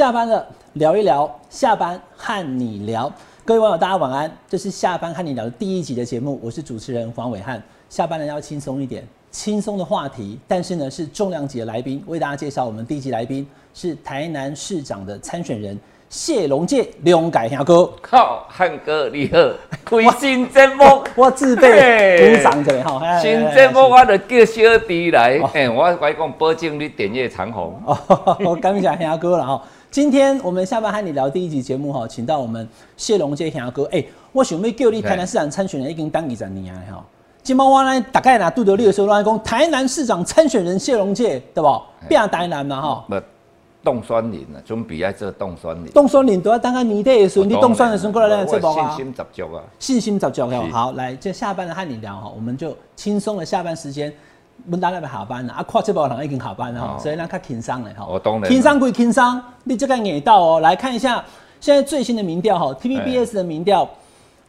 下班了，聊一聊，下班和你聊。各位网友，大家晚安。这是下班和你聊的第一集的节目，我是主持人黄伟汉。下班了要轻松一点，轻松的话题，但是呢是重量级的来宾，为大家介绍我们第一集来宾是台南市长的参选人谢龙介，龙改兄哥。靠，汉哥你好，开新节目，我自备鼓掌者哈。新节目我就叫小弟来，哎，我我讲保证你点阅长虹。哦，我 感谢兄哥了哈。今天我们下班和你聊第一集节目哈，请到我们谢龙介兄哥。哎，我想要叫你台南市长参选人已经当二十年了哈。今晚我呢大概拿杜德利的时候来讲，台南市长参选人谢龙介对不？变台南嘛哈。不，冻酸林啊，准备要做冻酸林。冻酸林都要当个年底的时候，你冻酸的时候过来来这包啊。信心十足啊。信心十足哦。好，来，这下班了和你聊哈，我们就轻松的下班时间。问大家要下班了啊，跨这包人已经下班了，所以咱较轻松了哈。我懂了。轻松归轻松，你这个眼到哦，来看一下现在最新的民调哈，TVBS 的民调，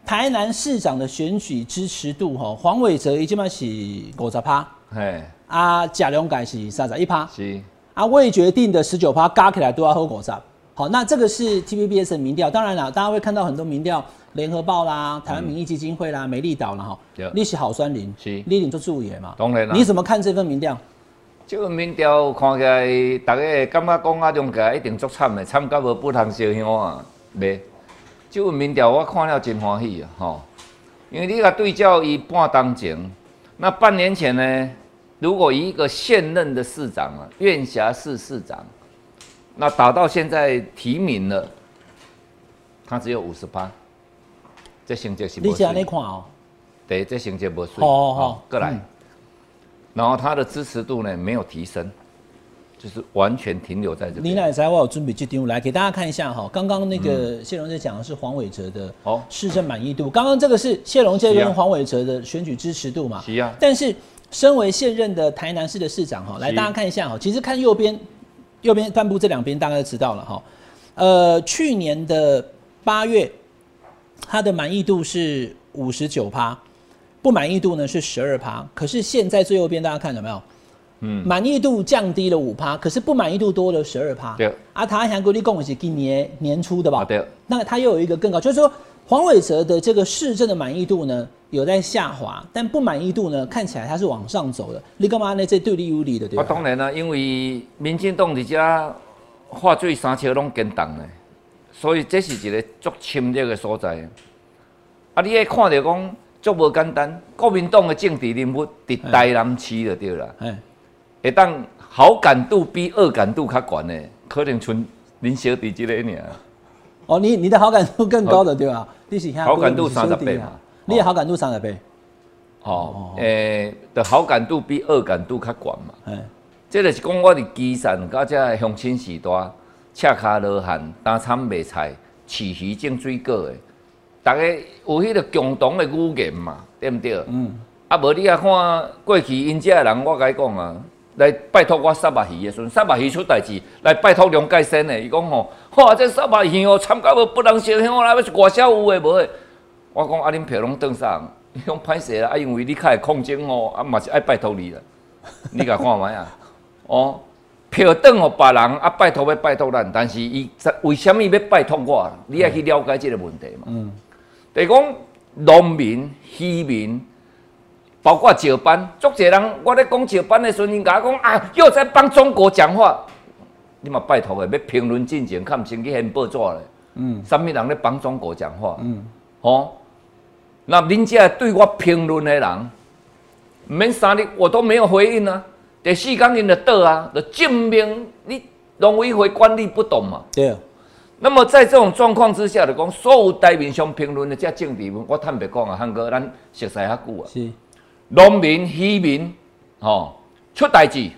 台南市长的选举支持度哈，黄伟哲已经嘛是五十趴，嘿，啊贾良改是三十一趴，是，啊未决定的十九趴，加起来都要喝五十。好，那这个是 TVBS 的民调，当然了，大家会看到很多民调。联合报啦，台湾民意基金会啦，美丽岛啦，哈，你是好酸林，是，你领做注意嘛？当然啦。你怎么看这份民调？这份民调看起来，大家感觉讲啊，中介一定足惨的，惨到无不通烧香啊，袂。这份民调我看了真欢喜啊，吼，因为你甲对照伊半当前，那半年前呢，如果一个现任的市长啊，院辖市市长，那打到现在提名了，他只有五十八。这成绩是你这样你看哦，对，这成绩不水，好好过来，然后他的支持度呢没有提升，就是完全停留在这。你奶才我有准备这张来给大家看一下哈，刚刚那个谢龙在讲的是黄伟哲的哦市政满意度，刚刚这个是谢龙这跟黄伟哲的选举支持度嘛？是啊。但是身为现任的台南市的市长哈，来大家看一下哈，其实看右边右边帆布这两边大概就知道了哈，呃，去年的八月。它的满意度是五十九趴，不满意度呢是十二趴。可是现在最右边大家看到没有？嗯，满意度降低了五趴，可是不满意度多了十二趴。对。啊，台湾国立共是今年年初的吧？对。那他又有一个更高，就是说黄伟哲的这个市政的满意度呢有在下滑，但不满意度呢看起来它是往上走的。你干嘛呢？这对立有利的对吧？啊，当然啦，因为民进党伫遮化水三车拢跟党的。所以这是一个足侵略的所在。啊，你爱看到讲足无简单，国民党的政治人物伫台南市就对啦。哎，会当好感度比恶感度较悬的，可能剩林小弟这个尔。哦，你你的好感度更高的对吧？你是好感度三十倍嘛？你的好感度三十倍。哦，诶，的好感度比恶感度较悬嘛？哎，这个是讲我的基层，甲这乡亲时代。赤卡罗汉，担惨卖菜，饲鱼种水果的，大家有迄个共同的语言嘛，对毋对？嗯。啊，无你啊看过去因遮的人，我甲你讲啊，来拜托我杀肉鱼的时阵，杀肉鱼出代志，来拜托梁介生的，伊讲吼，哇，这杀肉鱼哦，惨到无不能烧香啦，要是外销有诶无诶？我讲啊，恁票拢登上，伊讲歹势啦，啊，因为你较会控制哦，啊嘛是爱拜托你啦，你甲看卖啊，哦。票等互别人啊，拜托要拜托咱，但是伊为什物要拜托我？你要去了解即个问题嘛。嗯。是讲农民、渔民，包括石班，足侪人，我咧讲石班的时阵，人家讲啊，又在帮中国讲话。你嘛拜托的，要评论进前，看毋先去现报纸咧。嗯。啥物人咧帮中国讲话？嗯。哦。那恁这对我评论的人，免三日我都没有回应啊。第四天因就倒啊，就证明你农委会管理不懂嘛。对。那么在这种状况之下，就讲所有台面上评论的这政治，我坦白讲啊，汉哥，咱熟悉较久啊。是。农民、渔民，吼，出代志，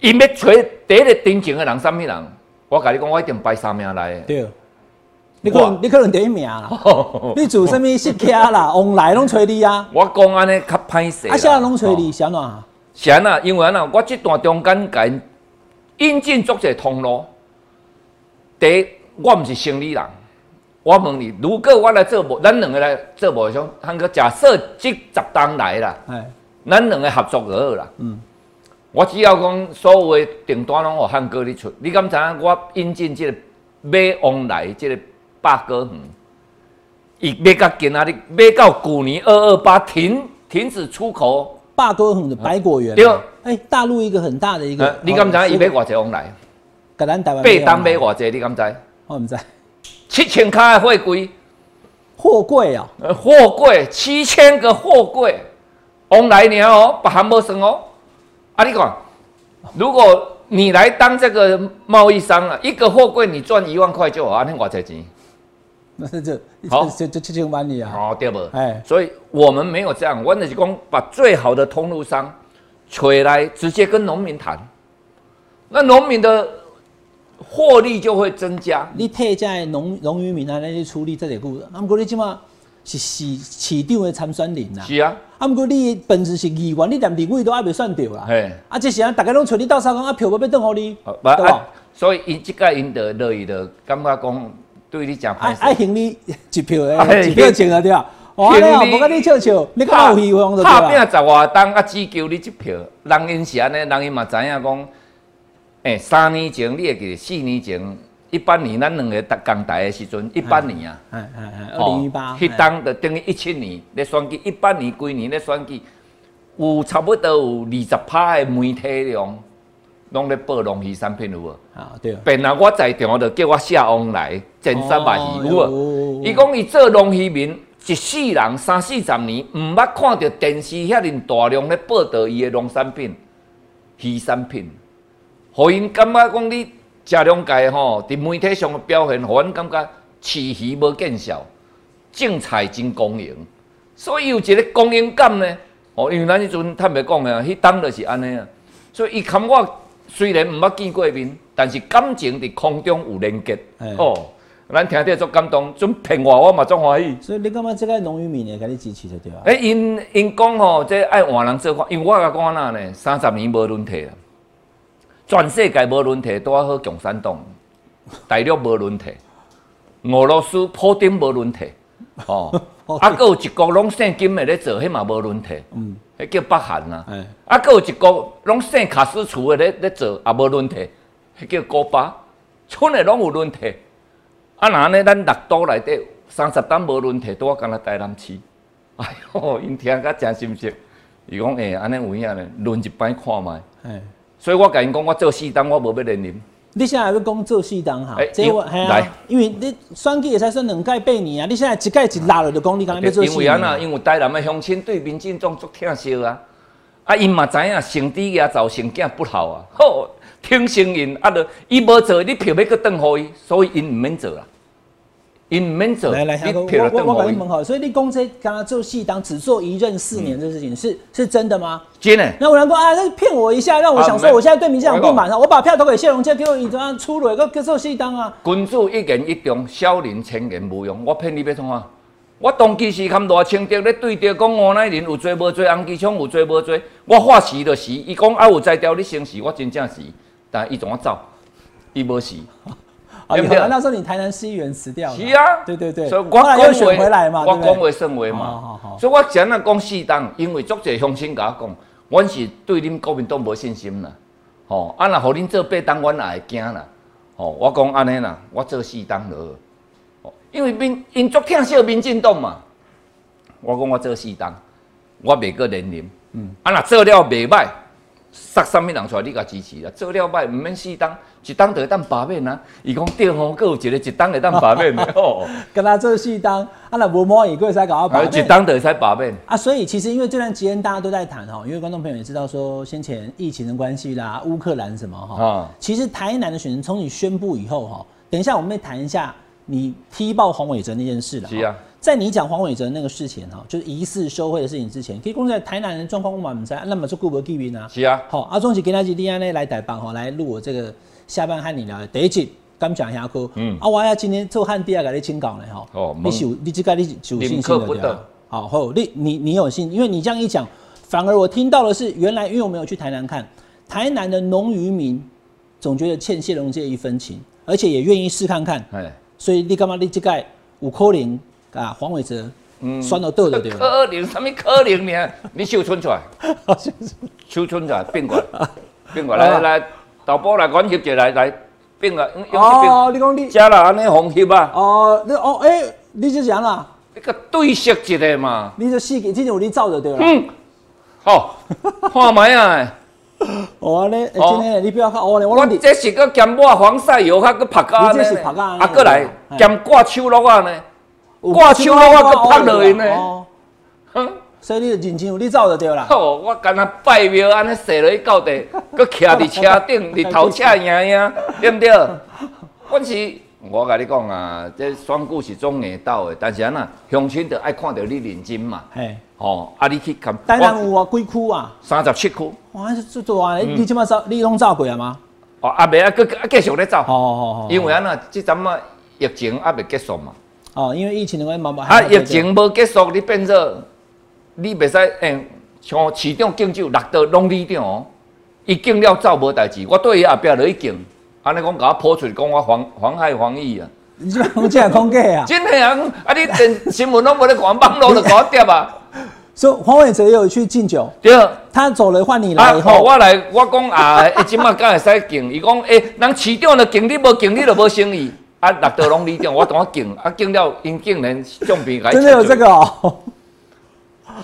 因要找第一个真情的人，什么人？我甲你讲，我一定排三名来。对。你可能你可能第一名啦。你做什么事客啦？往来拢找你啊。我讲安尼较歹势。啊，啥拢找你，啥呐？啥呐，因为安那，我这段中间间引进作者通路。第一，我毋是生理人，我问你，如果我来做无，咱两个来做无相，倘个假设即十单来啦，咱两个合作就好啦。嗯，我只要讲所有的订单拢互汉哥你出，你敢知影我引进即个买往来即个百哥园，伊买到今仔日买到去年二二八停停止出口百哥园的百果园。对，哎，大陆一个很大的一个。你敢知影伊买偌济往来？甲咱台湾。八单买偌济？你敢知？我毋知。七千卡的货柜。货柜啊？呃，货柜七千个货柜往来年哦，别行无算哦。啊，你讲，如果你来当这个贸易商啊，一个货柜你赚一万块就好，啊，你偌济钱？那是这好，这这七千万里啊。哦，对不？哎，所以我们没有这样，我们是讲把最好的通路商取来，直接跟农民谈，那农民的获利就会增加。你退在农农渔民啊那些处理这些故事，那么过你起码是市市场的参选人呐。是啊。啊，不过你本质是议员，你连地位都还未算到啦。嘿，啊，这时啊，大家拢找你到三讲啊，票要要等好你，对吧？所以因即个因得乐意的，感觉讲对你讲，爱爱行你一票诶，一票钱啊，对吧？哇，你啊，无甲你笑笑，你讲有希望就对啦。拍拼十外单啊，只求你一票，人因是安尼，人因嘛知影讲，诶，三年前你会记，四年前。一八年咱两个共台的时阵，一八年啊，哎哎哎，二零一八，迄当就等于一七年咧选举，一八年规年咧选举，有差不多有二十趴的媒体量，拢咧报龙鱼产品有无？啊对。本来我在场就叫我下翁来前三百鱼有无？伊讲伊做龙鱼民一世人三四十年，毋捌看到电视遐尼大量咧报道伊的农产品、鱼产品，互因感觉讲你。食两界吼，伫媒体上的表现，互因感觉饲鱼无见效，种菜真公营，所以有一个公营感呢。哦，因为咱迄阵坦白讲啊，迄当就是安尼啊。所以伊看我虽然毋捌见过面，但是感情伫空中有连接。哦，咱听着足感动，准骗我我嘛足欢喜。所以你感觉即个农渔民会甲你支持着对啊？诶，因因讲吼，即爱换人做法，因为我甲讲哪呢，三十年无轮替啊。全世界无论题，都要好共产党，大陆无论题，俄罗斯普丁无论题，哦，啊，佫有一国拢姓金的咧做，迄嘛无论题，嗯，迄叫北韩啊，啊，佫有一个拢姓卡斯楚的咧咧做，也无论题，迄叫古巴，村的拢有论题，啊，那呢，咱六都内底三十单无论题，都我干那台南市，哎哟，因听甲真心实，伊讲诶，安尼有影呢，轮一摆看卖。所以我甲因讲，我做四档，我无要连任。你现在要讲做四档哈？这我来，因为你选举也才算两届八年啊，你现在一届一拉了就讲你刚才要做。因为安那，因为台南的乡亲对民进党足疼惜啊，啊，因嘛知影成弟也造成囝不好啊，好听声音啊，就伊无做，你票要搁转互伊，所以因毋免做啦。因免做，来来，我我我跟你问好，所以你公这刚刚做戏当只做一任四年这事情是是真的吗？真的。那我人说啊，那骗我一下，让我想说我现在对民进党不满啊，我把票投给谢龙介，给我一张出来个做戏当啊。君子一言一忠，小人千言无用。我骗你要创啊？我当其时看大清德咧对着讲吴乃仁有做无做，洪基昌有做无做，我发誓就死。伊讲啊有才调你生死，我真正死，但伊怎啊走？伊无死。对不对？那时候你台南市议员辞掉了。是啊，对对对。所以我又选回来嘛，我讲为甚为嘛。所以我讲那讲四当，因为足侪乡亲甲我讲，阮是对恁国民党无信心啦。吼，啊若互恁做八党，阮也会惊啦。吼，我讲安尼啦，我做四党了。哦，因为民因足听惜民进党嘛。我讲我做四党，我袂过连任。嗯。啊若做了袂歹。杀什么人出来？你甲支持啦！做了歹毋免四当，一当就会当罢免啊！伊讲对吼，佫有一个一当会当罢免的 哦。跟他做四当，啊那无满意，佫会使搞罢免。一当就会使罢免啊！所以其实因为这段期间大家都在谈哈，因为观众朋友也知道说先前疫情的关系啦，乌克兰什么哈。啊。其实台南的选人从你宣布以后哈，等一下我们会谈一下你踢爆黄伟哲那件事了。是啊。在你讲黄伟哲那个事情哈，就是疑似收贿的事情之前，可以公在台南的状况我们在，那么是顾不记名啊？是啊。好，阿忠是跟他去 DNA 来代办哈，来录我这个下班和你聊的第一集，刚讲一下哥。嗯。啊，我要今天做汉第二个你请讲了哈。哦。你有你这个你有信心的对吧？好，后你你你有信，因为你这样一讲，反而我听到的是原来因为我没有去台南看，台南的农渔民总觉得欠谢龙介一分情，而且也愿意试看看。哎。所以你干嘛你这个五扣零？啊，黄伟哲酸到倒就对了。可能什么可能呢？你手伸出来，手伸出来变过来，变过来，来来，导播来管翕者来来变啊！哦，你讲你，加了安尼红翕啊！哦，你哦哎，你是谁啦，一个对色一个嘛，你就四个，今天有你照就对了。嗯，好，看麦啊！哦，安尼，今天你不要看哦，我这是个兼抹防晒油，还个拍胶呢，啊，过来兼挂手落啊呢。挂手了，我搁拍落去呢。哼，所以你就认真有你走就对啦。哦，我干那拜庙安尼坐落去到地，搁徛伫车顶，日头车影影，对毋对？阮是，我甲你讲啊，这选举是总会到的，但是安那乡亲着爱看到你认真嘛。嘿，哦，啊，你去看。台南有啊，几区啊？三十七区。哇，这多啊！你即马走，你拢走过啊吗？哦，啊未啊，搁啊继续咧走。哦哦哦。因为安那，即阵啊疫情还未结束嘛。哦，因为疫情的关系，慢慢啊，疫情无结束，你变做你袂使诶，像市长敬酒六道拢你长哦，伊敬了走无代志，我对伊后壁落去敬，安尼讲甲我泼出去，讲我妨妨害防疫啊！你这讲真讲假啊？真的啊！啊，你电新闻拢无咧看，网络就搞掉啊！所以黄伟哲也有去敬酒，对，他走了换你来以后，我来，我讲啊，伊即马敢会使敬？伊讲诶，人市长就敬你，无敬你就无生意。啊，六道拢里长，我同我敬，啊敬了，因竟然相片改。真的有这个哦，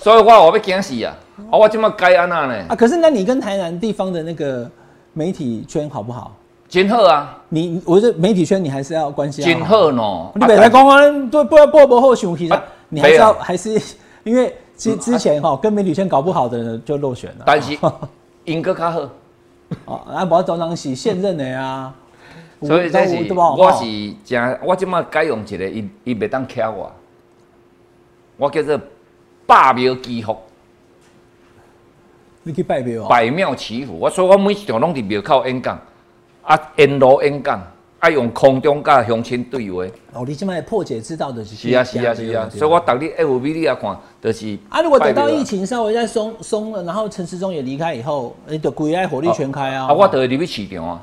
所以我我要惊死啊！啊，我怎么该安那呢？啊，可是那你跟台南地方的那个媒体圈好不好？真好啊！你我觉得媒体圈你还是要关心。真好喏！你本来讲讲对不要播不好想其实你还是要还是因为之之前哈跟媒体圈搞不好的人就落选了。但是 英哥较好。哦，啊，无当然是现任的呀。所以这是我是正，我即马改用一个，伊伊袂当敲我，我叫做百庙祈福。你去拜庙啊？百庙祈福，我所以我每一场拢伫庙口演讲，啊，沿路演讲，啊，用空中甲乡亲对话。哦，你即马破解之道的是？是啊，是啊，是啊。所以我逐日 F B 你也看，就是啊，如果等到疫情稍微再松松了，然后陈时中也离开以后，你就归爱火力全开啊。啊，我就会入去市场啊。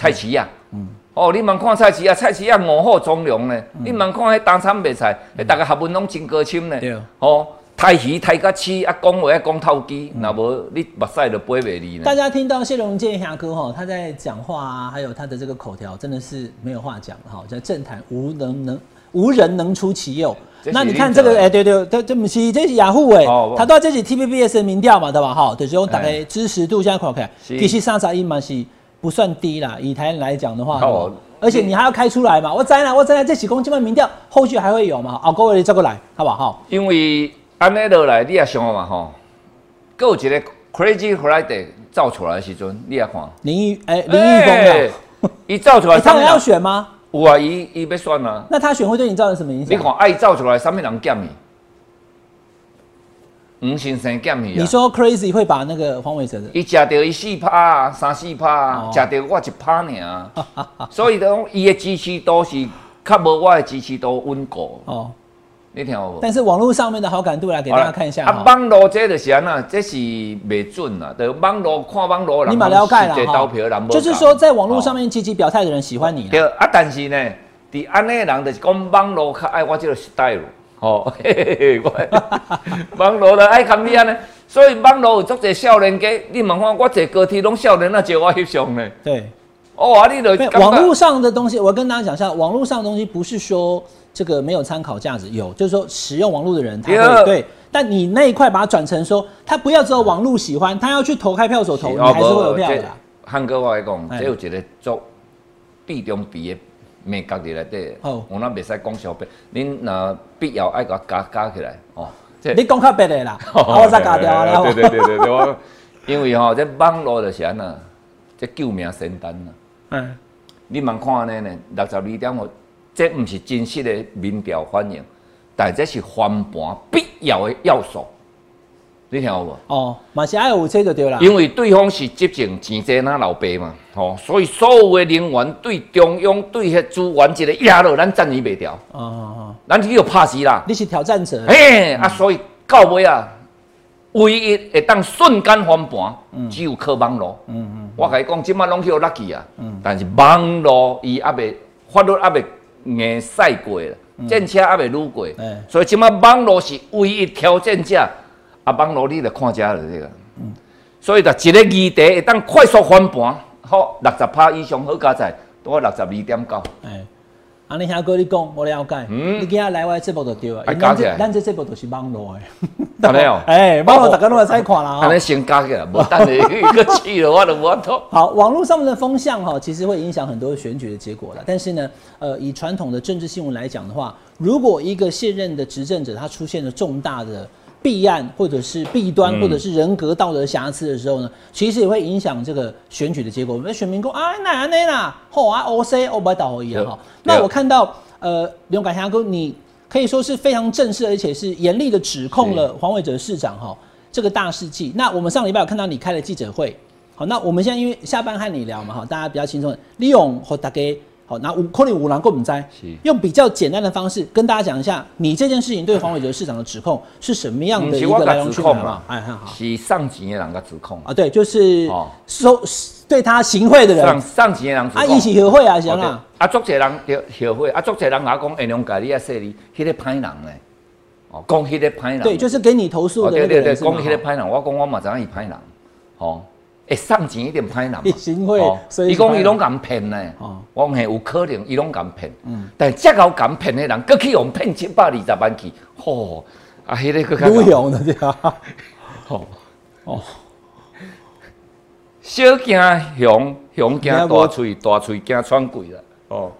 菜市啊，嗯，哦，你问看菜市啊，菜市啊五好从容呢。你问看迄当产白菜，大家学问拢真高深呢。对，哦，太鱼太甲起啊，讲话啊讲透机，那无你目屎都飞袂离呢。大家听到谢龙健侠哥哈，他在讲话啊，还有他的这个口条，真的是没有话讲哈。在政坛无能能无人能出其右。那你看这个，哎，对对，这这不是这是雅虎哎，他都这是 T V B S 的民调嘛，对吧？哈，就是用大概支持度现在看看，其实三十一嘛是。不算低啦，以台湾来讲的话，而且你还要开出来嘛？我再来，我再来这几公斤的民调，后续还会有嘛？啊，各位再过来，好不好？因为安尼落来，你也想嘛吼，有一个 Crazy Friday 造出来的时阵，你也看林玉哎，林玉峰的，伊造出来，他们要选吗？有啊，伊伊要选啊。那他选会对你造成什么影响？你看，爱造出来，上面人减你。吴先生减去啊！你说 crazy 会把那个黄伟哲的？伊食到伊四趴啊，三四趴啊，食到我一趴尔，所以讲伊的支持度是较无我的支持度稳固。哦，你听有无？但是网络上面的好感度来给大家看一下啊，网络这就是安那，这是袂准啦。的网络看网络人，你蛮了解啦哈。就是说，在网络上面积极表态的人喜欢你。对啊，但是呢，伫安尼人就是讲网络较爱我这个 style。哦，嘿嘿我网络的爱看你安尼，所以网络有足侪少年家，你问看我坐高铁拢少年啊，招我翕相呢。对，哦啊，你就网络上的东西，我跟大家讲一下，网络上的东西不是说这个没有参考价值，有，就是说使用网络的人他会对，但你那一块把它转成说，他不要只有网络喜欢，他要去投开票所投，你还是会有票的。汉哥我来讲，这有一个做必中比的。美格伫内底，我那袂使讲小白，恁若必要爱甲加加起来哦。你讲较白的啦，我再加掉啦。对对对对对，因为吼，这网络就是安那，这救命神丹呐。嗯，你茫看安尼呢？六十二点五，这毋是真实的民调反应，但这是翻盘必要的要素。你听有无？哦，嘛是爱有车就对啦。因为对方是执政钱济那老爸嘛，吼，所以所有的人员对中央对迄资源一个压落，咱站伊袂掉。哦哦哦，咱就要拍死啦。你是挑战者。嘿，啊，所以到尾啊，唯一会当瞬间翻盘，只有靠网络。嗯嗯。我甲你讲，即马拢去有 lucky 啊。嗯。但是网络伊还未法律还未硬赛过啦。战车还未撸过，所以即马网络是唯一挑战者，啊，网络你来看遮了这个，所以就一个议题会当快速翻盘，好六十趴以上好加在，多六十二点九。安尼兄哥，你讲我了解。嗯，你今日来我节目就对啊。哎，加起来，咱这节目都是网络的。有没有？哎，网络大家拢来采看啦。安尼先加起来，无等你一个气了，我都无通。好，网络上面的风向哈，其实会影响很多选举的结果了。但是呢，呃，以传统的政治新闻来讲的话，如果一个现任的执政者他出现了重大的。弊案或者是弊端，或者是人格道德瑕疵的时候呢，其实也会影响这个选举的结果。我们选民说啊，哪那啦，好啊，O C O 不倒而已哈。那我看到呃，刘感霞哥，你可以说是非常正式，而且是严厉的指控了黄伟哲市长哈这个大事迹。那我们上礼拜有看到你开了记者会，好，那我们现在因为下班和你聊嘛哈，大家比较轻松，利用和大家。好，那五可能五郎够唔在，用比较简单的方式跟大家讲一下，你这件事情对黄伟哲市长的指控是什么样的一个来龙去脉嘛？哎，很好，是上级的人个指控。啊，对，就是收对他行贿的人，上上级的人啊，一起协会啊，行啊，啊，足济人协会，啊，足济人我讲，哎，龙家你啊说你，迄个歹人呢？哦，讲迄个歹人，对，就是给你投诉的对对对，讲迄个歹人，我讲我嘛知影伊歹人，哦。会送钱一定歹人嘛？伊讲伊拢敢骗呢，我讲有可能伊拢敢骗。嗯，但这个敢骗的人，搁去用骗七百二十万去，吼！啊，迄个更加用的对啊，吼。哦，小惊熊熊惊大喙，大喙惊喘鬼啦，哦，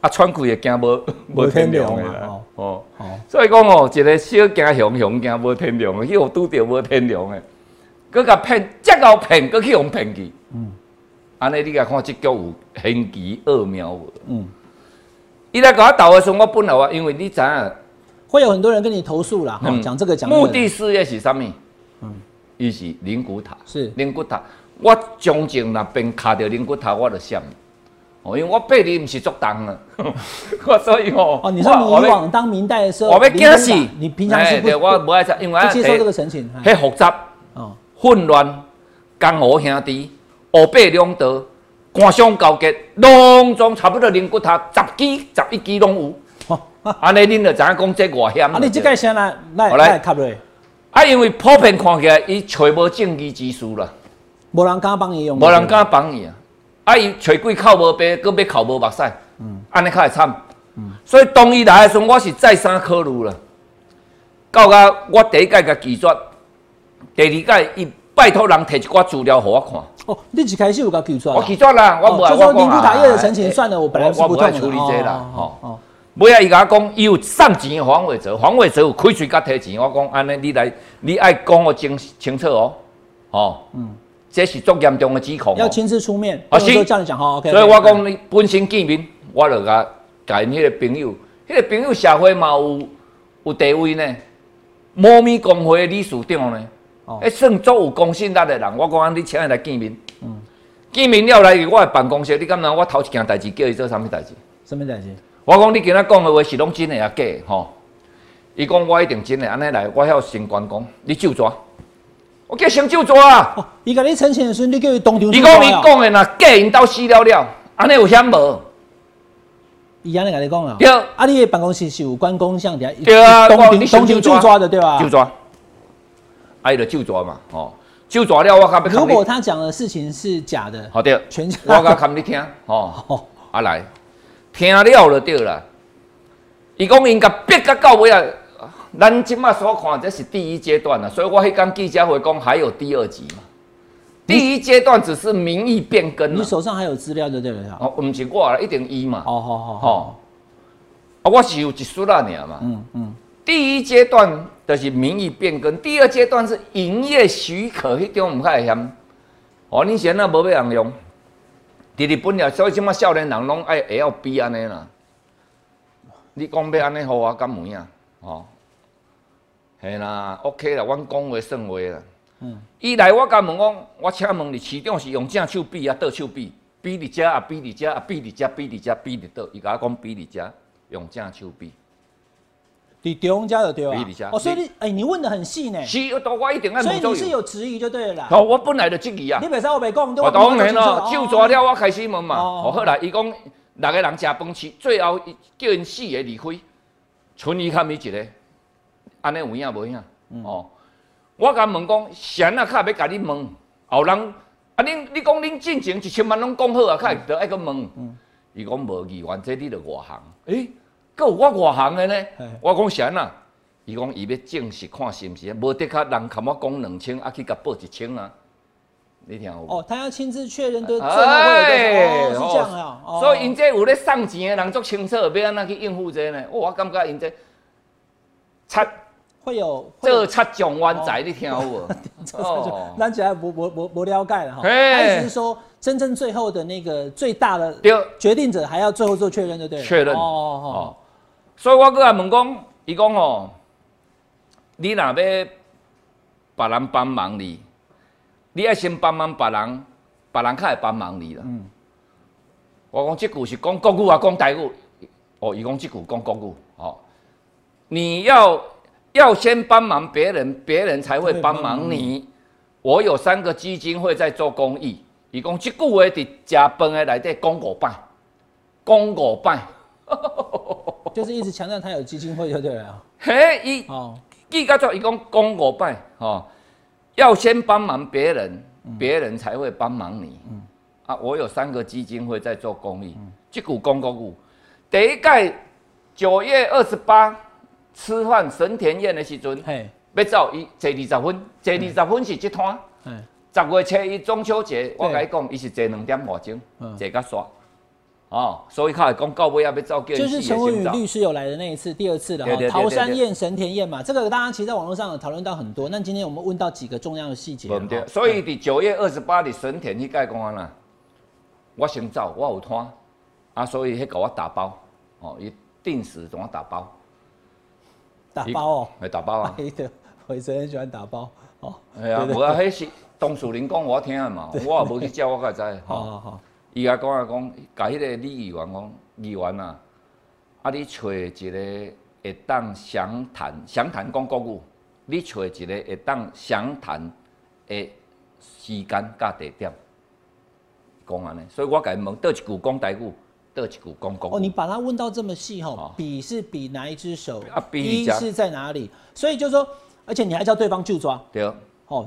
啊喘贵也惊无无天良的啦，哦。哦，所以讲哦，一个小惊熊熊惊无天良的，迄个拄着无天良的。佮甲骗，再搞骗，佮去用骗去。嗯，安尼你甲看，即局有玄机奥妙无？嗯，伊来甲我斗的时候，我本来啊，因为你知影，会有很多人跟你投诉啦，讲这个讲。目的事业是啥物？嗯，伊是灵骨塔，是灵骨塔。我将近那边卡着灵骨塔，我就想，哦，因为我背你毋是作当啊，我所以哦。哦，你说你以往当明代的时候，我要惊死，你平常是不我不爱在，因为不接受这个陈情，很复杂。哦。混乱、江湖兄弟、黑白两道、官商勾结，拢总差不多连骨头十支、十一支拢有。安尼恁就知影讲这外险。啊，你即个先来来来卡落。啊，因为普遍看起来，伊找无证据之书啦，无人敢帮伊用，无人敢帮伊啊。啊，伊找鬼哭无白，搁要哭无目屎，嗯，安尼较会惨。嗯，所以当伊来的时候，我是再三考虑啦。到甲我第一届甲拒绝。第二届，伊拜托人摕一寡资料互我看。哦，你一开始有甲拒绝？我拒绝啦，我无爱。就说灵骨塔业的陈情算了，我本来我不爱处理这啦。哦哦。尾啊，伊甲我讲，伊有送钱黄伟哲，黄伟哲有开嘴甲摕钱。我讲安尼，你来，你爱讲我清清楚哦。哦。嗯。这是足严重的指控。要亲自出面。啊，是。这样讲哈，OK。所以我讲你本身见面，我就甲甲因迄个朋友，迄个朋友社会嘛有有地位呢，猫咪公会理事长呢。哎，算足有公信力的人，我讲你请伊来见面。嗯，见面了来我的办公室，你敢知我头一件代志叫伊做啥物代志？什物代志？我讲你今仔讲的话是拢真的啊假的？吼，伊讲我一定真的，安尼来，我晓先关讲，你就抓，我叫先就抓啊！伊甲你澄清的时，你叫伊当场伊讲伊讲的若假，因兜死了了，安尼有险无？伊安尼甲你讲啊？对，啊，你的办公室是有关公像的，对啊，当场就抓的对吧？就抓。挨了就抓嘛，哦，就抓了，我甲要。如果他讲的事情是假的，好的，全我甲看你听，哦，啊来，听了就对了。伊讲应该逼甲到尾啊，咱即马所看这是第一阶段啊，所以我迄间记者会讲还有第二集嘛。第一阶段只是名义变更。你手上还有资料的对不对？哦，唔是我啦，一定一嘛。哦好好好，啊，我是有一束啦尔嘛。嗯嗯。第一阶段。就是名义变更，第二阶段是营业许可，迄种唔太险。哦，你现在无要人用，伫日本了，所以即马少年人拢爱会要逼安尼啦。你讲要安尼好我敢唔样？哦，系啦，OK 啦，阮讲话算话啦。嗯。伊来我甲问讲，我请问你，市长是用正手比啊，倒手比？比伫遮啊，比伫遮啊，比伫遮，比伫遮，比伫倒？伊甲我讲比伫遮，用正手比。你丢家的丢啊！哦，所以你哎，你问的很细呢。是，我一定所以你是有质疑就对了啦。哦，我本来就质疑啊。你袂使我没讲，我当然咯，就抓了我开始问嘛。哦，好啦，伊讲六个人食饭吃，最后叫因四个离开，剩伊看伊一个，安尼有影无影？哦，我甲问讲，谁啊？卡要甲你问，后人啊，恁你讲恁进前一千万拢讲好啊，卡得爱个问。嗯伊讲无议员，这你著外行。诶，有我外行的呢？我讲啥呐？伊讲伊要正式看是毋是？无得卡人看我讲两千，啊去甲报一千啊。你听有？哦，他要亲自确认的，哎，是这样啊。所以因这有咧送钱的人足清楚，要安怎去应付这呢？我感觉因这七会有这七种湾仔，你听有无？哦，咱起来无无无无了解了哈。意思是说，真正最后的那个最大的决定者，还要最后做确认，对不对？确认。哦哦。所以我搁来问讲，伊讲哦，你若要别人帮忙你。你爱先帮忙别人，别人才会帮忙你啦。嗯，我讲即句是讲国语啊，讲台语。哦，伊讲即句讲国语。哦，你要要先帮忙别人，别人才会帮忙你。我有三个基金会在做公益。伊讲即句话伫食饭的内底讲五摆，讲五摆。就是一直强调他有基金会就对了。嘿，伊哦，记甲做伊讲讲五摆，哦。要先帮忙别人，别人才会帮忙你。嗯啊，我有三个基金会在做公益，这股公公股。第一届九月二十八吃饭神田宴的时阵，要走伊坐二十分，坐二十分是这摊。十月初一中秋节，我甲你讲，伊是坐两点外钟，坐甲煞。哦，所以他讲告不要被召见，就是陈文宇律师有来的那一次，第二次的哈，桃山宴、神田宴嘛，这个大家其实在网络上有讨论到很多。那今天我们问到几个重要的细节。对，所以伫九月二十八日神田去盖公安啦，我先走，我有摊，啊，所以迄给我打包，哦，伊定时怎我打包，打包哦，来打包啊，对，我以前很喜欢打包，哦，哎呀，无啊，迄是董树林讲我听嘛，我也无去叫我个知，好好好。伊阿讲啊讲，甲迄个李议员讲，议员啊，啊你找一个会当详谈详谈讲国语，你找一个会当详谈的时间甲地点，讲安尼，所以我甲伊问，倒一句讲台语，倒一句讲国语。哦，你把他问到这么细吼，比是比哪一只手？啊，笔是在哪里？所以就说，而且你还叫对方就抓。对。哦，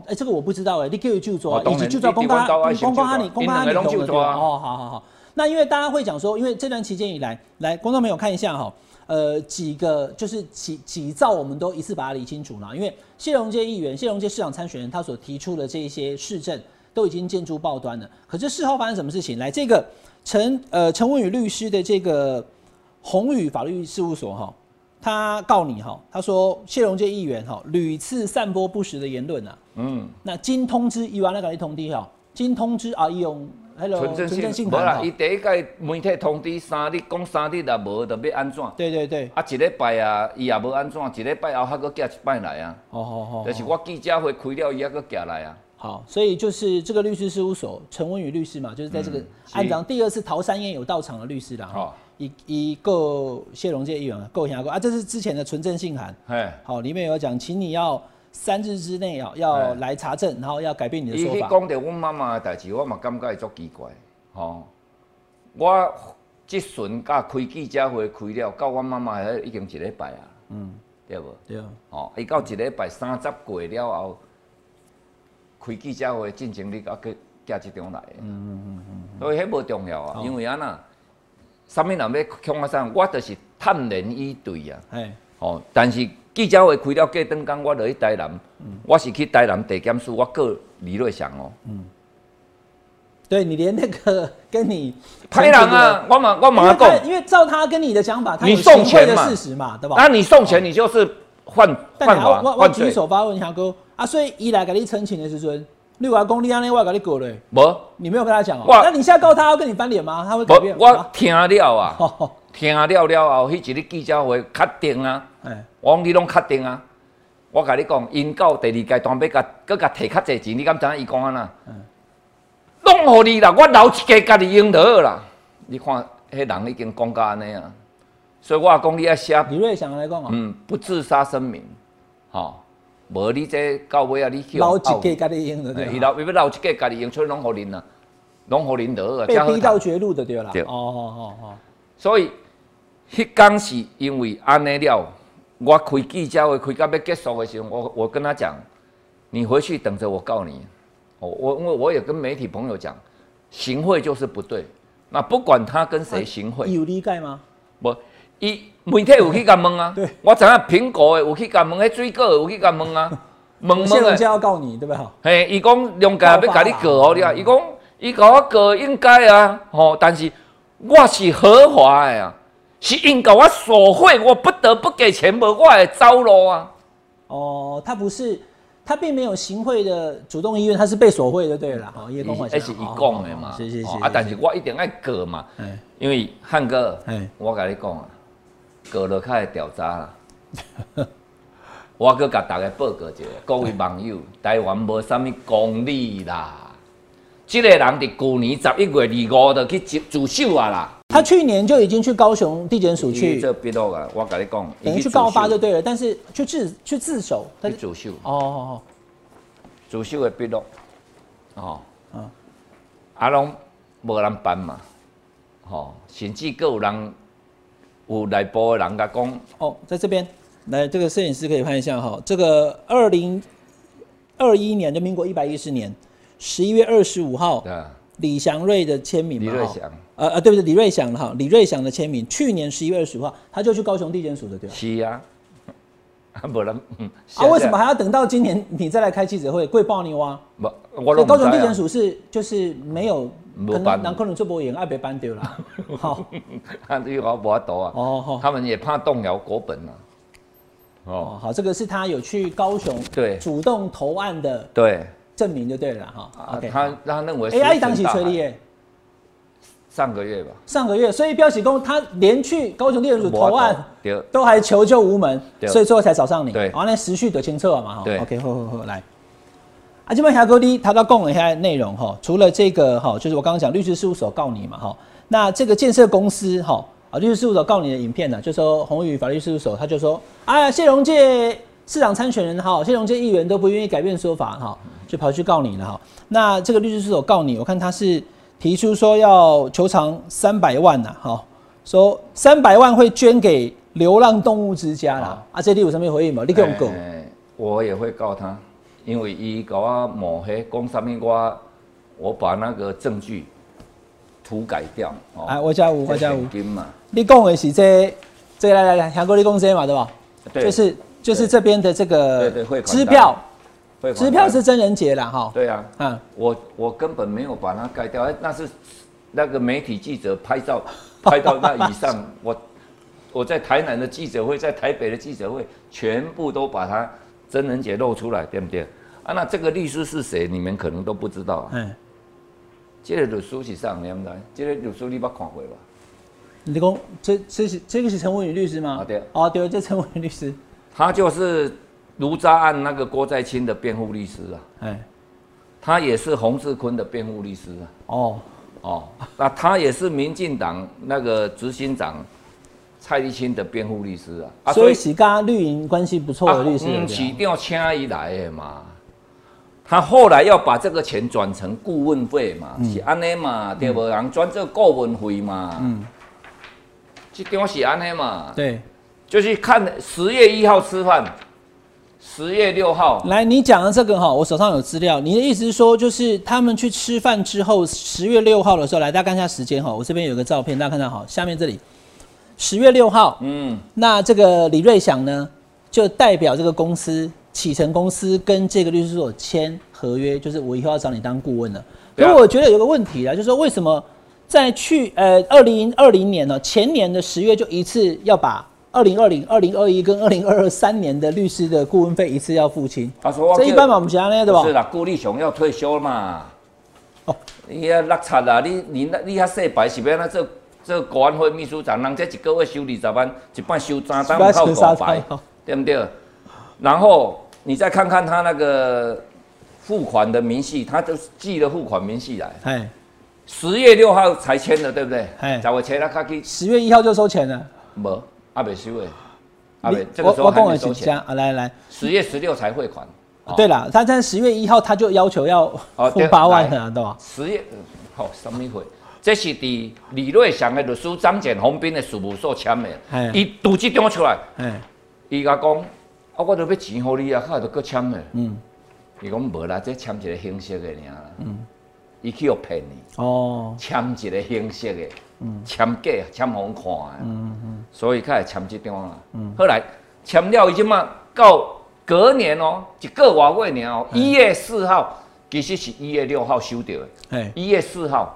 哎，这个我不知道哎，你可以就抓，以及就抓公开，公开你，公开你懂的对哦，好好好。那因为大家会讲说，因为这段期间以来，来观众朋友看一下哈，呃，几个就是几几兆，我们都一次把它理清楚了。因为谢龙介议员、谢龙介市长参选人他所提出的这一些市政，都已经见诸报端了。可是事后发生什么事情？来，这个陈呃陈文宇律师的这个宏宇法律事务所哈。他告你哈，他说谢龙介议员哈屡次散播不实的言论啊，嗯，那经通知伊完那个通知哈，经通知啊伊用纯正性无啦，伊第一届媒体通知三日讲三日也无，就要安怎？对对对，啊一礼拜啊，伊也无安怎，一礼拜后还佫寄一摆来啊，哦好好，就是我记者会开了，伊还佫寄来啊。好，所以就是这个律师事务所陈文宇律师嘛，就是在这个安章第二次桃山宴有到场的律师啦。哈。一一个谢龙介议员够下过啊，这是之前的纯正信函。哎，好，里面有讲，请你要三日之内啊，要来查证，然后要改变你的说法。伊讲到阮妈妈的代志，我嘛感觉会足奇怪。吼，我即阵甲开记者会开了，到阮妈妈迄已经一礼拜啊。嗯，对无？对。哦，伊到一礼拜三十过了后，开记者会进行你啊去寄一张来。嗯嗯嗯嗯。所以迄无重要啊，因为安那。啥物人要向我上，我就是探人以对啊。哎，哦，但是记者会开了过灯工，我落去台南，我是去台南地检署，我告李瑞祥哦。嗯，对你连那个跟你 拍人啊，我嘛我嘛讲，因为照他跟你的讲法，他你送钱的事实嘛，对吧？那你送钱，你就是换犯法我我举手发问下哥啊，所以伊来给你澄清的时阵。六万公里安尼，我甲你过嘞。无，你没有跟他讲哦。那你现在告他要跟你翻脸吗？他会改变？我听了啊，听了了后，迄一日记者会确定啊。哎，我讲你拢确定啊。我甲你讲，因到第二阶段要甲，搁甲摕较济钱，你敢知影伊讲安那？嗯。拢互你啦，我留一家家己用就好啦。你看，迄人已经讲到安尼啊。所以我讲你要写。李瑞祥来讲啊。嗯，不自杀声明，吼。无你这到尾啊，你去捞一家家己用的对。伊捞，伊要捞一家家己用，出拢互恁啊，拢互恁得啊。被逼到绝路的对啦。对。哦哦哦哦。所以，迄天是因为安尼了，我开记者会开到要结束的时候，我我跟他讲，你回去等着我告你。哦，我因为我也跟媒体朋友讲，行贿就是不对。那不管他跟谁行贿，有理解吗？不，伊媒体有去甲问啊。对，我知影苹果的有去甲问，迄水果的有去甲问啊。问问的。现要告你，对不对？嘿，伊讲梁家要甲你告哦，你啊，伊讲伊甲我告应该啊，吼，但是我是合法的啊。是因甲我索贿，我不得不给钱，无我会走路啊。哦，他不是，他并没有行贿的主动意愿，他是被索贿的，对啦。哦，叶公，那是伊讲的嘛。是是是。啊，但是我一定爱过嘛。因为汉哥，我跟你讲啊，过了开调查啦。我阁甲大家报告一下，各位网友，台湾无啥物公理啦。这个人伫去年十一月二五就去自自首啊啦。他去年就已经去高雄地检署去，这笔录啊，我跟你讲，等于去告发就对了，但是去自去自首，去自首。哦哦哦，自首的笔录，哦，嗯，阿龙无人办嘛，哦，甚至有人有内部的人甲讲，哦，在这边，来这个摄影师可以看一下哈，这个二零二一年就民国一百一十年十一月二十五号，李祥瑞的签名嘛，李瑞祥。呃呃，对不对？李瑞祥哈，李瑞祥的签名，去年十一月二十五号，他就去高雄地检署的，对吧？是啊，不能。啊，为什么还要等到今年你再来开记者会？贵爆你哇！不，我高雄地检署是就是没有，可能南可能做无用爱被搬丢了。好，他这个啊。哦，他们也怕动摇国本啊。哦，好，这个是他有去高雄对主动投案的对证明就对了哈。OK，他他认为 AI 当起崔立耶。上个月吧，上个月，所以标喜公他连去高雄地检署投案，都还求救无门，所以最后才找上你。对，然后那时序得清澈嘛，哈。对，OK，好好好，来。啊，这边霞哥弟他刚供了一下内容哈，除了这个哈，就是我刚刚讲律师事务所告你嘛，哈，那这个建设公司哈，啊，律师事务所告你的影片呢，就说宏宇法律事务所，他就说，哎，谢荣介市长参选人哈，谢荣介议员都不愿意改变说法哈，就跑去告你了哈。那这个律师事务所告你，我看他是。提出说要求偿三百万呐，哈，说三百万会捐给流浪动物之家啦。啊，这里有什面回应吗？你给我讲。我也会告他，因为伊搞我抹黑，讲啥物我我把那个证据涂改掉。哎，我加五，我加五。你讲的是这这来来来，韩国你公司嘛，对吧？对。就是就是这边的这个支票。支票是真人节了哈，对啊，嗯，我我根本没有把它盖掉，那是那个媒体记者拍照 拍到那以上，我我在台南的记者会，在台北的记者会，全部都把它真人节露出来，对不对？啊，那这个律师是谁？你们可能都不知道。嗯，这个律师是上年来，这个律师你捌看过吧？你讲这这是这个是陈文宇律师吗？啊对，哦对，这陈文宇律师，他就是。卢渣案那个郭在清的辩护律师啊，哎，他也是洪志坤的辩护律师啊。哦哦，那他也是民进党那个执行长蔡立青的辩护律师啊。所以是跟绿营关系不错的律师。嗯，起调请伊来的嘛。他后来要把这个钱转成顾问费嘛，是安尼嘛？对不？人转这顾问费嘛。嗯，这张是安尼嘛？对，就是看十月一号吃饭。十月六号，来，你讲的这个哈，我手上有资料。你的意思是说，就是他们去吃饭之后，十月六号的时候，来大家看一下时间哈。我这边有个照片，大家看到哈，下面这里，十月六号，嗯，那这个李瑞祥呢，就代表这个公司启程公司跟这个律师所签合约，就是我以后要找你当顾问了。可我觉得有个问题啊，就是说为什么在去呃二零二零年呢，前年的十月就一次要把。二零二零、二零二一跟二零二二三年的律师的顾问费一次要付清。他说这一般嘛，我们讲呢，对吧？是啦，顾立雄要退休了嘛。哦，你啊落差啦，你你那你遐细白是要那做做国安会秘书长，人家一个月收二十万，一半收三单靠口白，对不对？然后你再看看他那个付款的明细，他都寄了付款明细来。哎，十月六号才签的，对不对？哎，找我签了卡去。十月一号就收钱了。没。阿北收诶，阿北这个时候还没收钱啊！来来，十月十六才汇款。对了，他在十月一号他就要求要付八万了，对吧？十月好什么会？这是伫李瑞祥的律师张简宏斌的事务所签的，伊拄即张出来，伊甲讲，啊，我都要钱互你啊，较就搁签的。嗯，伊讲无啦，这签一个形式的尔伊去互骗你。哦，签一个形式的，嗯，签假，签互看的。嗯嗯。所以开始签即张啦。嗯。后来签了，伊即嘛到隔年哦，一个外月年哦，一月四号，其实是一月六号收到的。哎，一月四号。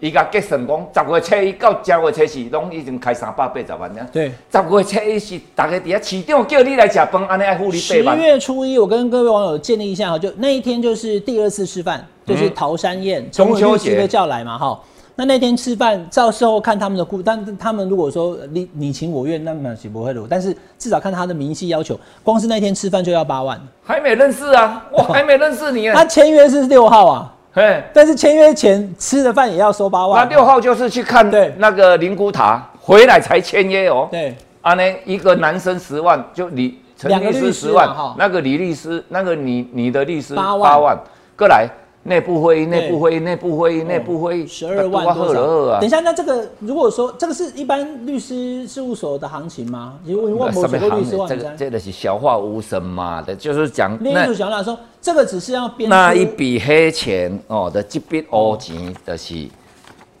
伊甲计算讲，十月初一到十月初四，拢已经开三百八十万了。对，十月初一是大家伫遐市场叫你来食饭，安尼爱付你十月初一，我跟各位网友建立一下哈，就那一天就是第二次吃饭，就是桃山宴，中秋节被叫来嘛哈。那那天吃饭，到时候看他们的故，但他们如果说你你情我愿，那么是不会的。但是至少看他的明细要求，光是那天吃饭就要八万。还没认识啊，我还没认识你。他签约是六号啊。对，但是签约前吃的饭也要收八万。那六号就是去看对那个灵谷塔，回来才签约哦。对，啊呢，一个男生十万，就李陈律师十万，那个李律师，那个你你的律师八万，过来。内部会议，内部会议，内部会议，内部会议，十二万多少？等一下，那这个如果说这个是一般律师事务所的行情吗？因为万某许多律师这个，这个是消化无声嘛的，就是讲。那就想说，这个只是要编那一笔黑钱哦的这笔黑钱，就是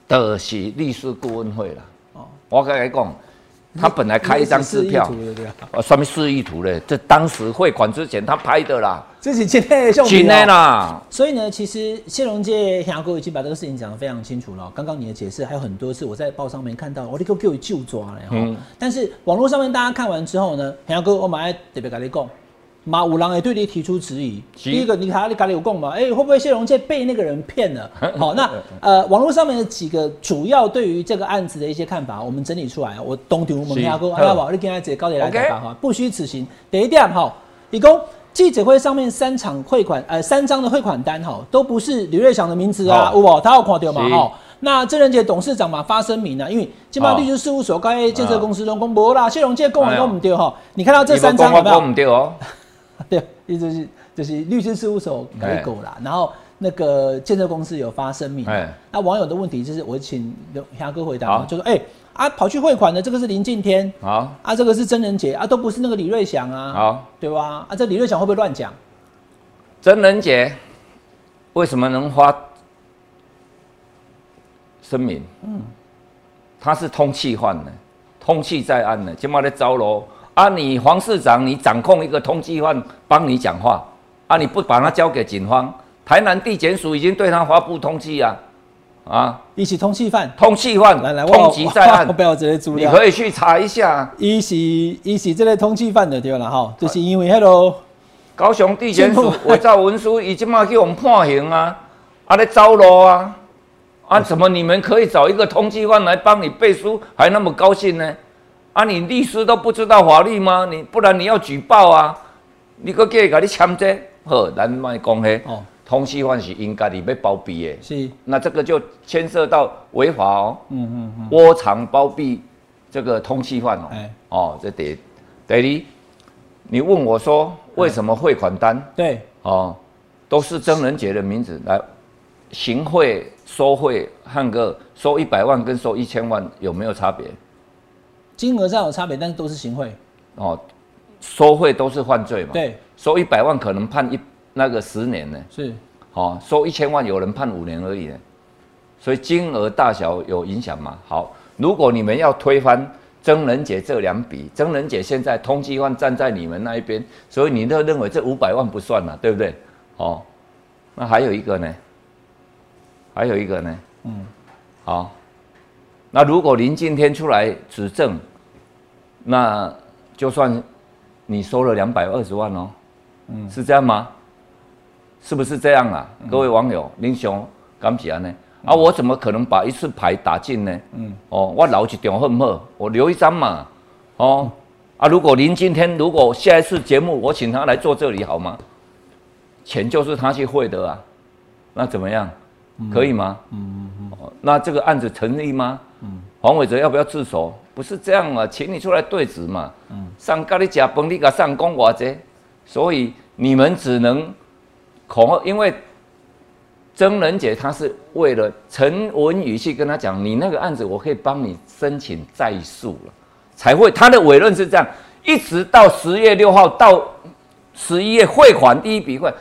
的是律师顾问费了。哦，我跟你讲。他本来开一张支票，呃，上面示意图嘞，这当时汇款之前他拍的啦，这是今天的今天啦。所以呢，其实谢龙介杨哥已经把这个事情讲得非常清楚了。刚刚你的解释还有很多次，我在报上面看到，我立刻给我就抓了嗯。但是网络上面大家看完之后呢，杨哥我马上特别跟你讲。马五郎也对你提出质疑。第一个，你看你咖喱有供吗？哎，会不会谢荣介被那个人骗了？好，那 呃，网络上面的几个主要对于这个案子的一些看法，我们整理出来。我东丢蒙牙哥，阿拉宝，你跟他姐高铁来讲哈，不虚此行。第一点哈，李工记者会上面三场汇款，呃，三张的汇款单哈，都不是李瑞祥的名字啊，有他有看到嘛哈？那郑仁杰董事长嘛发声明啊，因为金茂律师事务所该建设公司中公布啦，谢荣介供完都唔对哈，你看到这三张有没有？对，意思是就是律师事务所改狗啦，然后那个建设公司有发声明。哎，那网友的问题就是，我请霞哥回答，就说：哎啊，跑去汇款的这个是林敬天，好啊，这个是曾仁杰啊，都不是那个李瑞祥啊，好，对吧？啊，这李瑞祥会不会乱讲？曾仁杰为什么能发声明？嗯，他是通气犯的，通气在案的，今嘛在招楼。啊，你黄市长，你掌控一个通缉犯帮你讲话，啊，你不把他交给警方，台南地检署已经对他发布通缉啊，啊，一起通缉犯，通缉犯，来来，通缉在案，不要这些资料，你可以去查一下，一起一起这类通缉犯的对了哈，就是因为 Hello，高雄地检署伪造文书已经嘛给我们判刑啊，啊，在招楼啊，啊，怎么你们可以找一个通缉犯来帮你背书，还那么高兴呢？啊，你律师都不知道法律吗？你不然你要举报啊！你个叫伊甲你签这，好，咱卖讲嘿。哦，通缉犯是应该你被包庇的。是。那这个就牵涉到违法哦。嗯嗯嗯。窝藏包庇这个通缉犯哦。哎。哦，这得得你，你问我说为什么汇款单？对。哦，都是曾仁杰的名字来行贿收贿，汉哥收一百万跟收一千万有没有差别？金额上有差别，但是都是行贿哦，收贿都是犯罪嘛？对，收一百万可能判一那个十年呢，是，哦，收一千万有人判五年而已呢，所以金额大小有影响嘛？好，如果你们要推翻曾仁杰这两笔，曾仁杰现在通缉犯站在你们那一边，所以你都认为这五百万不算了，对不对？哦，那还有一个呢，还有一个呢，嗯，好。那如果林今天出来指证，那就算你收了两百二十万哦，嗯，是这样吗？是不是这样啊？各位网友，林雄敢不呢？啊，我怎么可能把一次牌打进呢？嗯，哦，我留一张好不好？我留一张嘛，哦，啊，如果林今天如果下一次节目我请他来做这里好吗？钱就是他去汇的啊，那怎么样？可以吗？嗯嗯嗯。那这个案子成立吗？嗯。黄伟哲要不要自首？不是这样嘛，请你出来对质嘛。嗯。上咖喱甲崩，你甲上公瓦这，所以你们只能恐吓，因为曾仁杰他是为了陈文宇去跟他讲，你那个案子我可以帮你申请再诉了，才会他的委论是这样，一直到十月六号到十一月汇款第一笔汇，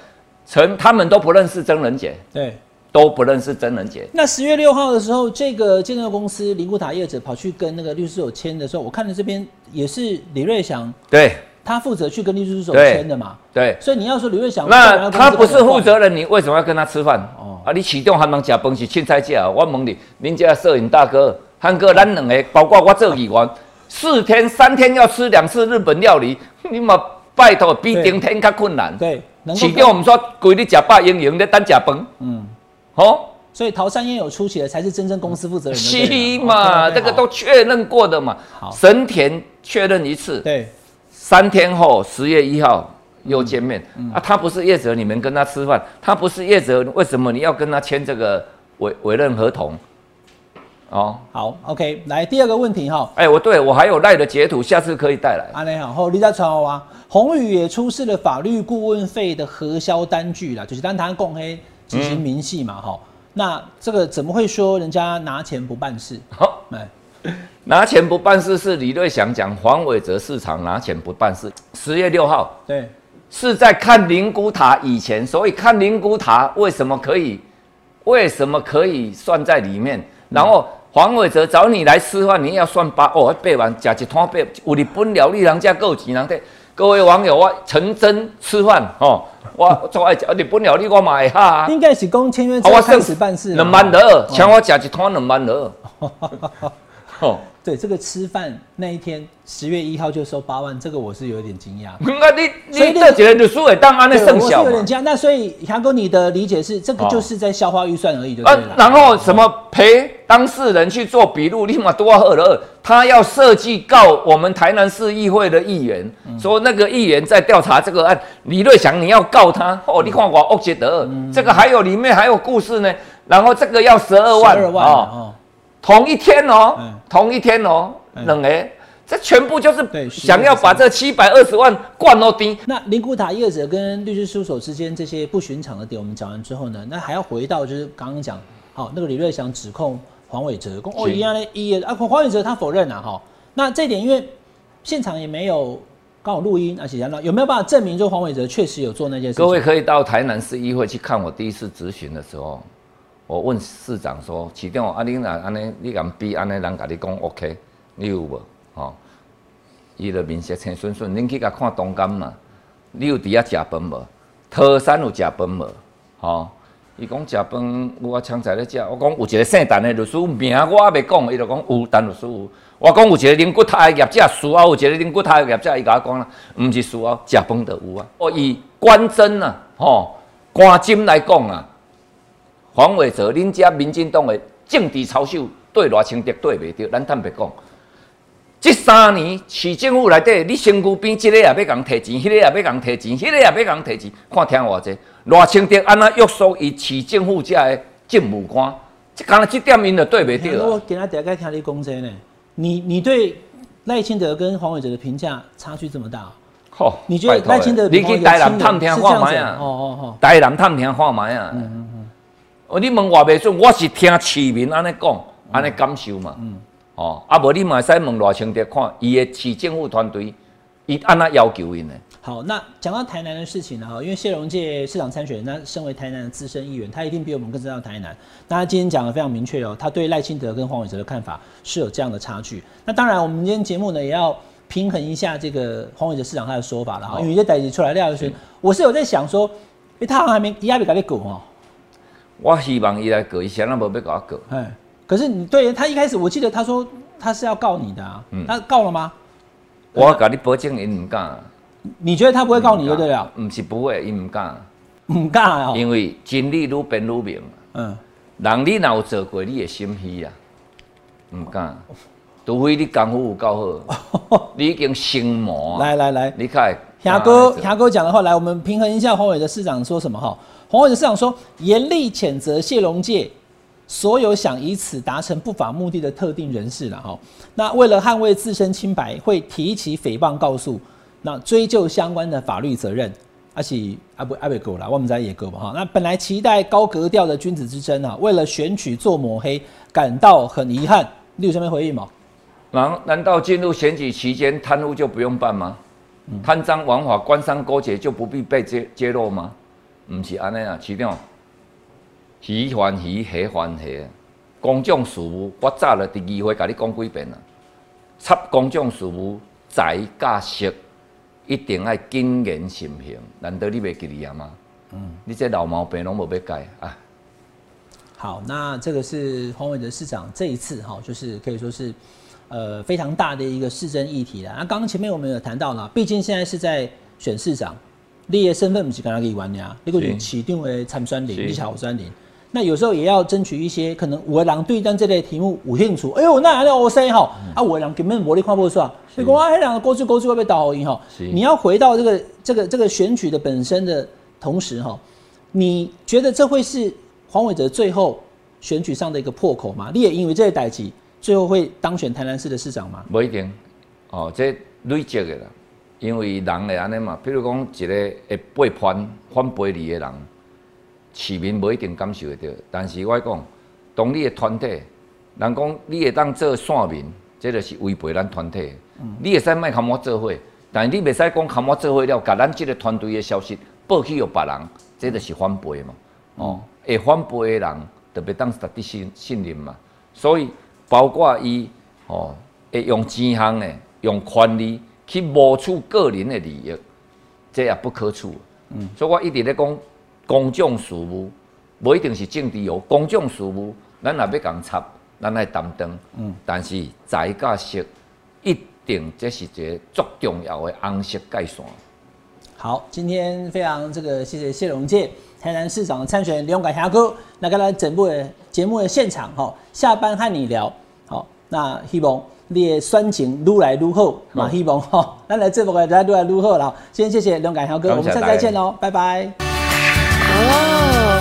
陈他们都不认识曾仁杰，对，都不认识真人杰。那十月六号的时候，这个建设公司林古塔业者跑去跟那个律师所签的时候，我看了这边也是李瑞祥，对，他负责去跟律师所签的嘛，对。所以你要说李瑞祥，那他不是负责人，你为什么要跟他吃饭？哦，啊，你启动还能假崩是凊彩吃啊？我问你，您家摄影大哥。汉哥，咱两个，包括我这议员，四天三天要吃两次日本料理，你嘛拜托比顶天较困难。对，启动我们说规日假爸营营的单假崩。嗯，好，所以陶山烟有出席的才是真正公司负责人。是嘛，这个都确认过的嘛。好，神田确认一次。对，三天后十月一号又见面。啊，他不是业者，你们跟他吃饭，他不是业者，为什么你要跟他签这个委委任合同？哦，好，OK，来第二个问题哈。哎，我对我还有赖的截图，下次可以带来。阿内好，后你再传我啊。宏宇也出示了法律顾问费的核销单据啦，就是单谈共黑执行明细嘛，哈。那这个怎么会说人家拿钱不办事？好，来，拿钱不办事是李瑞祥讲黄伟哲市场拿钱不办事。十月六号，对，是在看灵谷塔以前，所以看灵谷塔为什么可以，为什么可以算在里面，然后。黄伟哲找你来吃饭，你要算八哦，八万加一摊八，有日本料理人家够钱人的。各位网友，我成真吃饭哦，我做爱食日本料理，我买哈。应该是讲签约之后开始办事。两万二，请我食一摊两万二。哦。对这个吃饭那一天，十月一号就收八万，这个我是有点惊讶。那你你这几人就输给当安的剩小我是有点惊讶。那所以杨哥，你的理解是，这个就是在消化预算而已，就对了。然后什么陪当事人去做笔录，立马多少二了他要设计告我们台南市议会的议员，说那个议员在调查这个案。李瑞祥，你要告他哦？你看我欧杰德，这个还有里面还有故事呢。然后这个要十二万啊。同一天哦，同一天哦，冷哎，这全部就是想要把这七百二十万灌到底。那林古塔业者跟律师事务所之间这些不寻常的点，我们讲完之后呢，那还要回到就是刚刚讲，好，那个李瑞祥指控黄伟哲，哦一样的一啊，黄伟哲他否认了哈。那这点因为现场也没有刚好录音，而且有没有办法证明，就黄伟哲确实有做那件事？各位可以到台南市议会去看我第一次咨询的时候。我问市长说：“市长，啊，你若安尼，你敢比安尼人甲你讲 OK，你有无？吼，伊就面色青顺顺，恁去甲看东干嘛？你有伫遐食饭无？桃山有食饭无？吼，伊讲食饭有啊，常在咧食。我讲有一个姓陈的律师，名我还未讲，伊就讲有陈律师有。我讲有一个灵骨塔的业者，需要有一个灵骨塔的业者，伊甲我讲啦，毋是需要食饭就有啊。哦，以官真啊，吼，官真来讲啊。”黄伟哲，恁遮民进党的政治操守对赖清德对袂着，咱坦白讲，即三年市政府内底，你身躯边这个也要共提钱，迄个也要共提钱，迄个也要共提钱，看听偌济。赖清德安那约束伊市政府遮的政务官，这刚才这点因就对袂着。我今仔第一个听你讲这呢，你你对赖清德跟黄伟哲的评价差距这么大？吼，你觉得赖清德你去台南探听看卖啊？哦哦哦，台南探听看卖啊？嗯嗯。哦，你问我袂准，我是听市民安尼讲，安尼感受嘛。嗯。哦，啊无你嘛使问赖清德看，伊的市政府团队，伊安那要求因呢？好，那讲到台南的事情呢，哈，因为谢龙介市长参选，那身为台南的资深议员，他一定比我们更知道台南。那他今天讲的非常明确哦，他对赖清德跟黄伟哲的看法是有这样的差距。那当然，我们今天节目呢也要平衡一下这个黄伟哲市长他的说法了哈，因为这代志出来廖就是我是有在想说，因为他好像还没一下没搞你狗哦。我希望伊来告，伊现在无要甲我告。哎，可是你对他一开始，我记得他说他是要告你的啊，嗯他告了吗？我甲你保证，伊唔敢。你觉得他不会告你就对了？唔是不会，伊唔敢。唔敢啊？因为真理愈辩愈明。嗯。人你若有做过，你的心虚啊，唔敢。除非你功夫有够好，你已经心魔。来来来，你看。霞哥，霞哥讲的话，来，我们平衡一下黄伟的市长说什么哈。黄伟哲市长说，严厉谴责谢龙介所有想以此达成不法目的的特定人士了哈。那为了捍卫自身清白，会提起诽谤告诉，那追究相关的法律责任。而且阿不阿不够了，我们在也够吧哈。那本来期待高格调的君子之争啊，为了选取做抹黑，感到很遗憾。你有什么回应吗？难难道进入选举期间贪污就不用办吗？贪赃枉法、官商勾结就不必被揭揭露吗？唔是安尼啊，市长，鱼还鱼，虾还虾，公众事务我早了第二回甲你讲几遍啊。插公众事务，财甲色一定要谨言慎行，难道你袂记哩啊吗？嗯，你这老毛病拢无要改啊。好，那这个是黄伟哲市长这一次哈，就是可以说是呃非常大的一个市政议题了。那刚刚前面我们有谈到了，毕竟现在是在选市长，你的身份不是跟他可以玩呀，你个就起定为参选人，你是候选人。那有时候也要争取一些可能五位郎对战这类题目有兴趣。哎呦，那还要 O C 哈啊，五位郎根本魔力看不出啊。你讲啊，那两个过去过去会被导赢吼。你要回到这个这个这个选举的本身的同时哈，你觉得这会是黄伟哲最后选举上的一个破口吗？你也因为这些代际最后会当选台南市的市长吗？不一定哦，这累积的啦，因为人会安尼嘛。比如讲一个会背叛反背离的人。市民无一定感受得到，但是我讲，当你的团体，人讲你会当做线民，这就是违背咱团体。你会使卖跟我做伙，但是你袂使讲跟我做伙了，甲咱这个团队的消息报去予别人，这就是反背嘛。哦，会反背的人，特别当值得信信任嘛。所以，包括伊哦，会用钱项的，用权力去谋取个人的利益，这也不可取。嗯，所以我一直咧讲。公众事务不一定是政治哦，公众事务咱也要共插，咱来担当。嗯，但是财甲色一定这是一个足重要的红色界线。好，今天非常这个谢谢谢龙介台南市长的参选李永改侠哥来跟来整部的节目的现场哈，下班和你聊。好，那希望你的酸情愈来愈好，嘛希望吼，咱来这部大家愈来愈好了。今天谢谢李永改侠哥，我们下次再见喽，拜拜。哦。